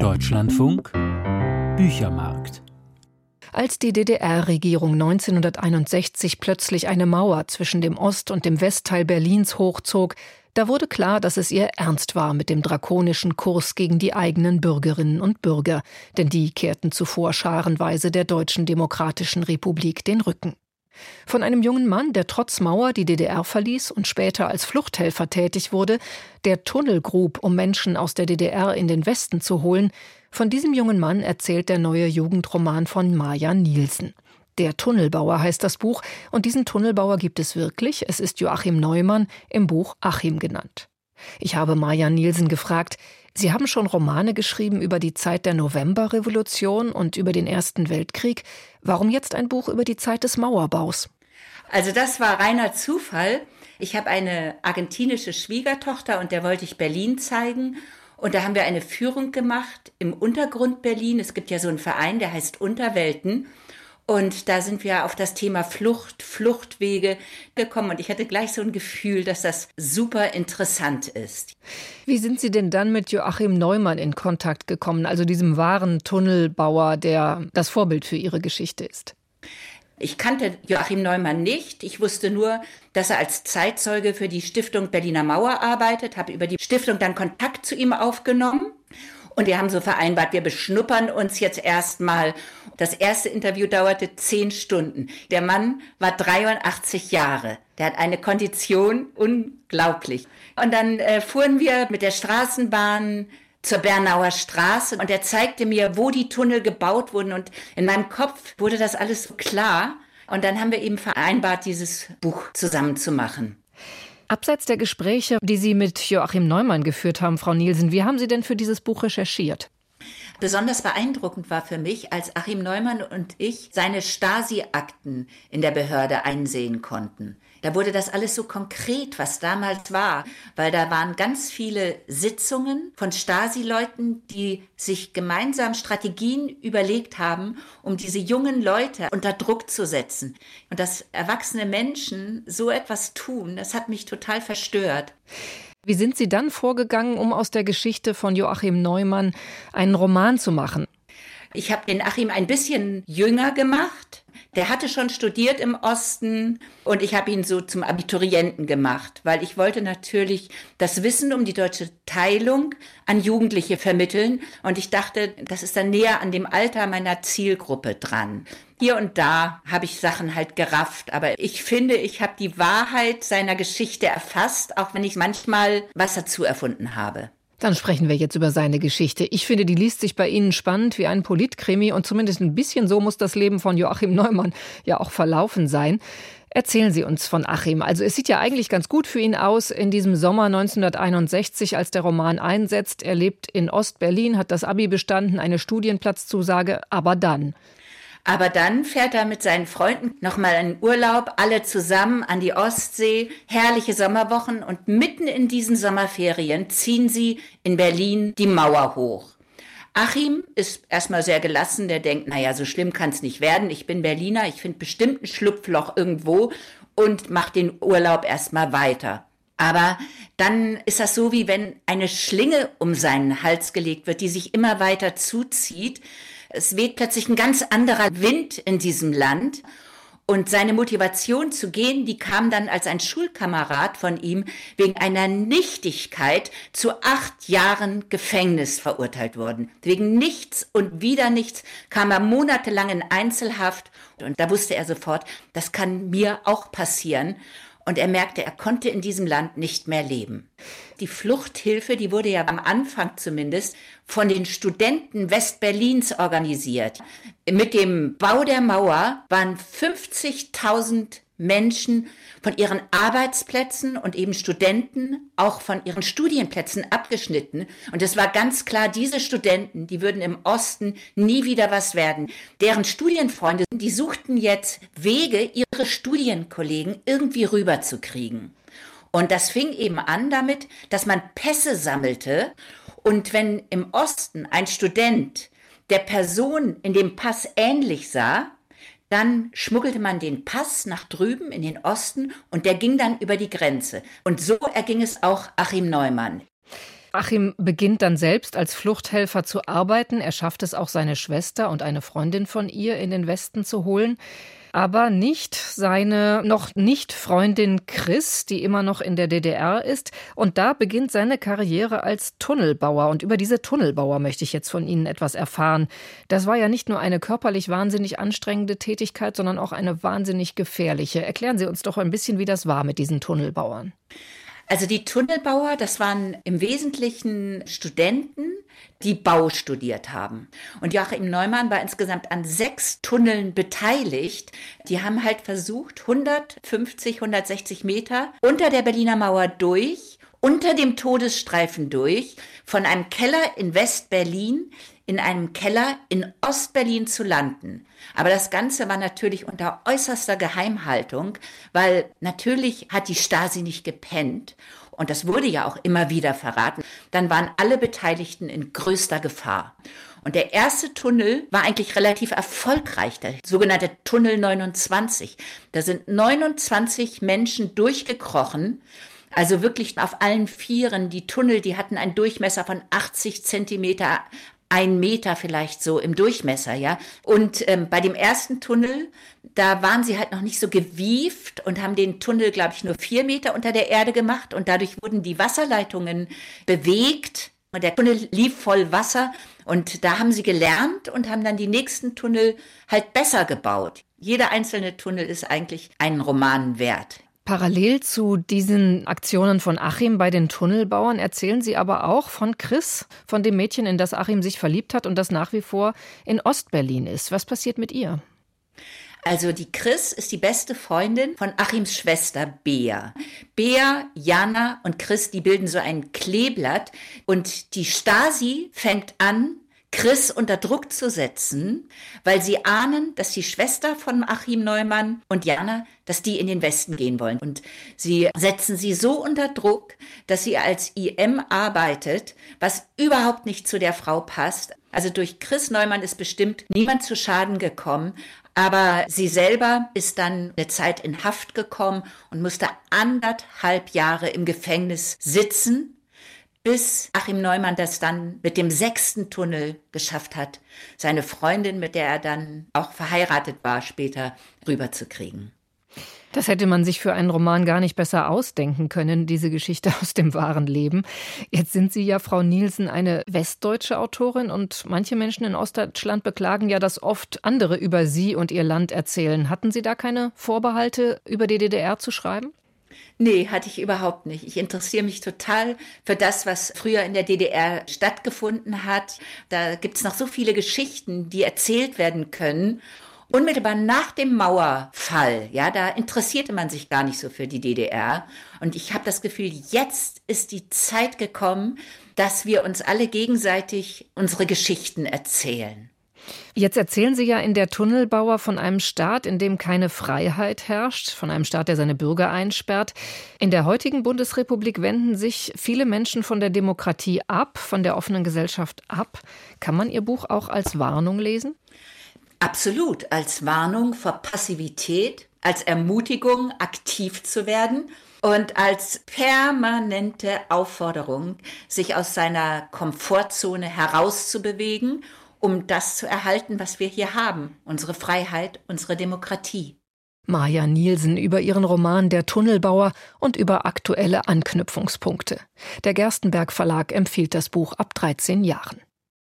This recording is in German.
Deutschlandfunk Büchermarkt als die DDR-Regierung 1961 plötzlich eine Mauer zwischen dem Ost- und dem Westteil Berlins hochzog, da wurde klar, dass es ihr ernst war mit dem drakonischen Kurs gegen die eigenen Bürgerinnen und Bürger, denn die kehrten zuvor scharenweise der Deutschen Demokratischen Republik den Rücken. Von einem jungen Mann, der trotz Mauer die DDR verließ und später als Fluchthelfer tätig wurde, der Tunnel grub, um Menschen aus der DDR in den Westen zu holen, von diesem jungen Mann erzählt der neue Jugendroman von Maja Nielsen. Der Tunnelbauer heißt das Buch, und diesen Tunnelbauer gibt es wirklich. Es ist Joachim Neumann, im Buch Achim genannt. Ich habe Maja Nielsen gefragt, Sie haben schon Romane geschrieben über die Zeit der Novemberrevolution und über den Ersten Weltkrieg. Warum jetzt ein Buch über die Zeit des Mauerbaus? Also das war reiner Zufall. Ich habe eine argentinische Schwiegertochter und der wollte ich Berlin zeigen. Und da haben wir eine Führung gemacht im Untergrund Berlin. Es gibt ja so einen Verein, der heißt Unterwelten. Und da sind wir auf das Thema Flucht, Fluchtwege gekommen. Und ich hatte gleich so ein Gefühl, dass das super interessant ist. Wie sind Sie denn dann mit Joachim Neumann in Kontakt gekommen, also diesem wahren Tunnelbauer, der das Vorbild für Ihre Geschichte ist? Ich kannte Joachim Neumann nicht. Ich wusste nur, dass er als Zeitzeuge für die Stiftung Berliner Mauer arbeitet, habe über die Stiftung dann Kontakt zu ihm aufgenommen. Und wir haben so vereinbart, wir beschnuppern uns jetzt erstmal. Das erste Interview dauerte zehn Stunden. Der Mann war 83 Jahre. Der hat eine Kondition unglaublich. Und dann äh, fuhren wir mit der Straßenbahn zur Bernauer Straße und er zeigte mir, wo die Tunnel gebaut wurden und in meinem Kopf wurde das alles klar. Und dann haben wir eben vereinbart, dieses Buch zusammen zu machen. Abseits der Gespräche, die Sie mit Joachim Neumann geführt haben, Frau Nielsen, wie haben Sie denn für dieses Buch recherchiert? Besonders beeindruckend war für mich, als Achim Neumann und ich seine Stasi-Akten in der Behörde einsehen konnten. Da wurde das alles so konkret, was damals war, weil da waren ganz viele Sitzungen von Stasi-Leuten, die sich gemeinsam Strategien überlegt haben, um diese jungen Leute unter Druck zu setzen. Und dass erwachsene Menschen so etwas tun, das hat mich total verstört. Wie sind Sie dann vorgegangen, um aus der Geschichte von Joachim Neumann einen Roman zu machen? Ich habe den Achim ein bisschen jünger gemacht der hatte schon studiert im Osten und ich habe ihn so zum Abiturienten gemacht, weil ich wollte natürlich das Wissen um die deutsche Teilung an Jugendliche vermitteln und ich dachte, das ist dann näher an dem Alter meiner Zielgruppe dran. Hier und da habe ich Sachen halt gerafft, aber ich finde, ich habe die Wahrheit seiner Geschichte erfasst, auch wenn ich manchmal was dazu erfunden habe. Dann sprechen wir jetzt über seine Geschichte. Ich finde, die liest sich bei Ihnen spannend wie ein Politkrimi und zumindest ein bisschen so muss das Leben von Joachim Neumann ja auch verlaufen sein. Erzählen Sie uns von Achim. Also es sieht ja eigentlich ganz gut für ihn aus in diesem Sommer 1961, als der Roman einsetzt. Er lebt in Ostberlin, hat das Abi bestanden, eine Studienplatzzusage, aber dann. Aber dann fährt er mit seinen Freunden nochmal in Urlaub, alle zusammen an die Ostsee, herrliche Sommerwochen und mitten in diesen Sommerferien ziehen sie in Berlin die Mauer hoch. Achim ist erstmal sehr gelassen, der denkt, naja, so schlimm kann es nicht werden. Ich bin Berliner, ich finde bestimmt ein Schlupfloch irgendwo und macht den Urlaub erstmal weiter. Aber dann ist das so, wie wenn eine Schlinge um seinen Hals gelegt wird, die sich immer weiter zuzieht. Es weht plötzlich ein ganz anderer Wind in diesem Land. Und seine Motivation zu gehen, die kam dann als ein Schulkamerad von ihm wegen einer Nichtigkeit zu acht Jahren Gefängnis verurteilt worden. Wegen nichts und wieder nichts kam er monatelang in Einzelhaft. Und da wusste er sofort, das kann mir auch passieren. Und er merkte, er konnte in diesem Land nicht mehr leben. Die Fluchthilfe, die wurde ja am Anfang zumindest von den Studenten Westberlins organisiert. Mit dem Bau der Mauer waren 50.000 Menschen von ihren Arbeitsplätzen und eben Studenten auch von ihren Studienplätzen abgeschnitten. Und es war ganz klar, diese Studenten, die würden im Osten nie wieder was werden. Deren Studienfreunde, die suchten jetzt Wege, ihre Studienkollegen irgendwie rüberzukriegen. Und das fing eben an damit, dass man Pässe sammelte. Und wenn im Osten ein Student der Person in dem Pass ähnlich sah, dann schmuggelte man den Pass nach drüben in den Osten und der ging dann über die Grenze. Und so erging es auch Achim Neumann. Achim beginnt dann selbst als Fluchthelfer zu arbeiten. Er schafft es auch, seine Schwester und eine Freundin von ihr in den Westen zu holen aber nicht seine noch nicht Freundin Chris, die immer noch in der DDR ist. Und da beginnt seine Karriere als Tunnelbauer. Und über diese Tunnelbauer möchte ich jetzt von Ihnen etwas erfahren. Das war ja nicht nur eine körperlich wahnsinnig anstrengende Tätigkeit, sondern auch eine wahnsinnig gefährliche. Erklären Sie uns doch ein bisschen, wie das war mit diesen Tunnelbauern. Also die Tunnelbauer, das waren im Wesentlichen Studenten, die Bau studiert haben. Und Joachim Neumann war insgesamt an sechs Tunneln beteiligt. Die haben halt versucht, 150, 160 Meter unter der Berliner Mauer durch, unter dem Todesstreifen durch, von einem Keller in West-Berlin in einem Keller in Ostberlin zu landen. Aber das Ganze war natürlich unter äußerster Geheimhaltung, weil natürlich hat die Stasi nicht gepennt und das wurde ja auch immer wieder verraten, dann waren alle Beteiligten in größter Gefahr. Und der erste Tunnel war eigentlich relativ erfolgreich, der sogenannte Tunnel 29. Da sind 29 Menschen durchgekrochen, also wirklich auf allen Vieren. Die Tunnel, die hatten einen Durchmesser von 80 Zentimeter, ein Meter vielleicht so im Durchmesser, ja. Und ähm, bei dem ersten Tunnel, da waren sie halt noch nicht so gewieft und haben den Tunnel, glaube ich, nur vier Meter unter der Erde gemacht und dadurch wurden die Wasserleitungen bewegt und der Tunnel lief voll Wasser und da haben sie gelernt und haben dann die nächsten Tunnel halt besser gebaut. Jeder einzelne Tunnel ist eigentlich einen Roman wert. Parallel zu diesen Aktionen von Achim bei den Tunnelbauern erzählen Sie aber auch von Chris, von dem Mädchen, in das Achim sich verliebt hat und das nach wie vor in Ostberlin ist. Was passiert mit ihr? Also die Chris ist die beste Freundin von Achims Schwester Bea. Bea, Jana und Chris, die bilden so ein Kleeblatt und die Stasi fängt an, Chris unter Druck zu setzen, weil sie ahnen, dass die Schwester von Achim Neumann und Jana, dass die in den Westen gehen wollen. Und sie setzen sie so unter Druck, dass sie als IM arbeitet, was überhaupt nicht zu der Frau passt. Also durch Chris Neumann ist bestimmt niemand zu Schaden gekommen, aber sie selber ist dann eine Zeit in Haft gekommen und musste anderthalb Jahre im Gefängnis sitzen bis Achim Neumann das dann mit dem sechsten Tunnel geschafft hat, seine Freundin, mit der er dann auch verheiratet war, später rüberzukriegen. Das hätte man sich für einen Roman gar nicht besser ausdenken können, diese Geschichte aus dem wahren Leben. Jetzt sind Sie ja, Frau Nielsen, eine westdeutsche Autorin und manche Menschen in Ostdeutschland beklagen ja, dass oft andere über Sie und Ihr Land erzählen. Hatten Sie da keine Vorbehalte, über die DDR zu schreiben? Nee, hatte ich überhaupt nicht. Ich interessiere mich total für das, was früher in der DDR stattgefunden hat. Da gibt es noch so viele Geschichten, die erzählt werden können. Unmittelbar nach dem Mauerfall, ja, da interessierte man sich gar nicht so für die DDR. Und ich habe das Gefühl, jetzt ist die Zeit gekommen, dass wir uns alle gegenseitig unsere Geschichten erzählen. Jetzt erzählen Sie ja in der Tunnelbauer von einem Staat, in dem keine Freiheit herrscht, von einem Staat, der seine Bürger einsperrt. In der heutigen Bundesrepublik wenden sich viele Menschen von der Demokratie ab, von der offenen Gesellschaft ab. Kann man Ihr Buch auch als Warnung lesen? Absolut, als Warnung vor Passivität, als Ermutigung, aktiv zu werden und als permanente Aufforderung, sich aus seiner Komfortzone herauszubewegen um das zu erhalten, was wir hier haben, unsere Freiheit, unsere Demokratie. Maja Nielsen über ihren Roman Der Tunnelbauer und über aktuelle Anknüpfungspunkte. Der Gerstenberg Verlag empfiehlt das Buch ab 13 Jahren.